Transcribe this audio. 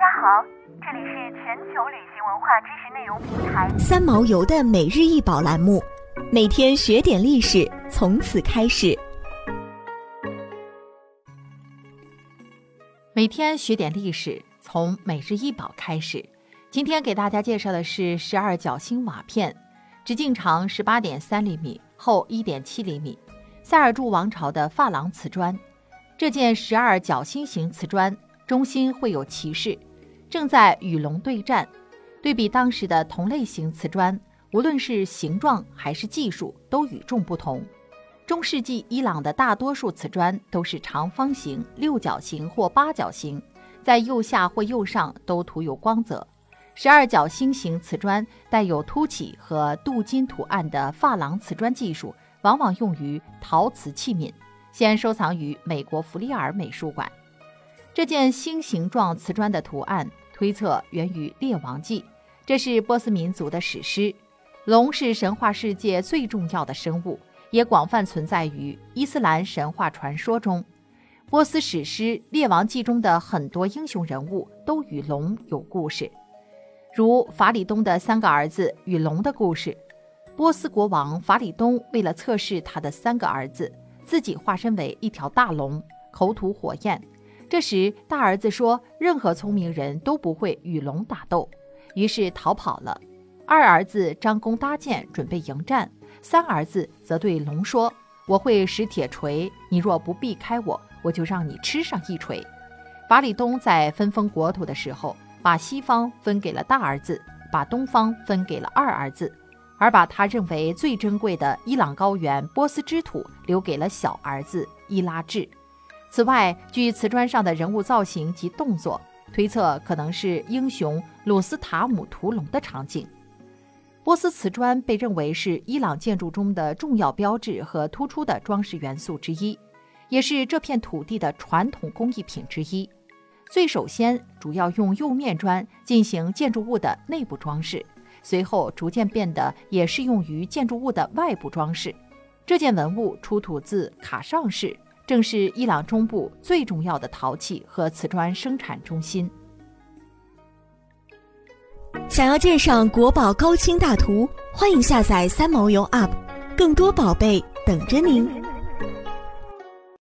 家好，这里是全球旅行文化知识内容平台三毛游的每日一宝栏目，每天学点历史，从此开始。每天学点历史，从每日一宝开始。今天给大家介绍的是十二角星瓦片，直径长十八点三厘米，厚一点七厘米，塞尔柱王朝的珐琅瓷砖。这件十二角星形瓷砖中心会有骑士。正在与龙对战，对比当时的同类型瓷砖，无论是形状还是技术都与众不同。中世纪伊朗的大多数瓷砖都是长方形、六角形或八角形，在右下或右上都涂有光泽。十二角星形瓷砖带有凸起和镀金图案的珐琅瓷砖技术，往往用于陶瓷器皿，现收藏于美国弗里尔美术馆。这件星形状瓷砖的图案。推测源于《列王纪》，这是波斯民族的史诗。龙是神话世界最重要的生物，也广泛存在于伊斯兰神话传说中。波斯史诗《列王纪》中的很多英雄人物都与龙有故事，如法里东的三个儿子与龙的故事。波斯国王法里东为了测试他的三个儿子，自己化身为一条大龙，口吐火焰。这时，大儿子说：“任何聪明人都不会与龙打斗。”于是逃跑了。二儿子张弓搭箭，准备迎战。三儿子则对龙说：“我会使铁锤，你若不避开我，我就让你吃上一锤。”法里东在分封国土的时候，把西方分给了大儿子，把东方分给了二儿子，而把他认为最珍贵的伊朗高原波斯之土留给了小儿子伊拉治。此外，据瓷砖上的人物造型及动作推测，可能是英雄鲁斯塔姆屠龙的场景。波斯瓷砖被认为是伊朗建筑中的重要标志和突出的装饰元素之一，也是这片土地的传统工艺品之一。最首先，主要用釉面砖进行建筑物的内部装饰，随后逐渐变得也适用于建筑物的外部装饰。这件文物出土自卡尚市。正是伊朗中部最重要的陶器和瓷砖生产中心。想要鉴赏国宝高清大图，欢迎下载三毛游 App，更多宝贝等着您。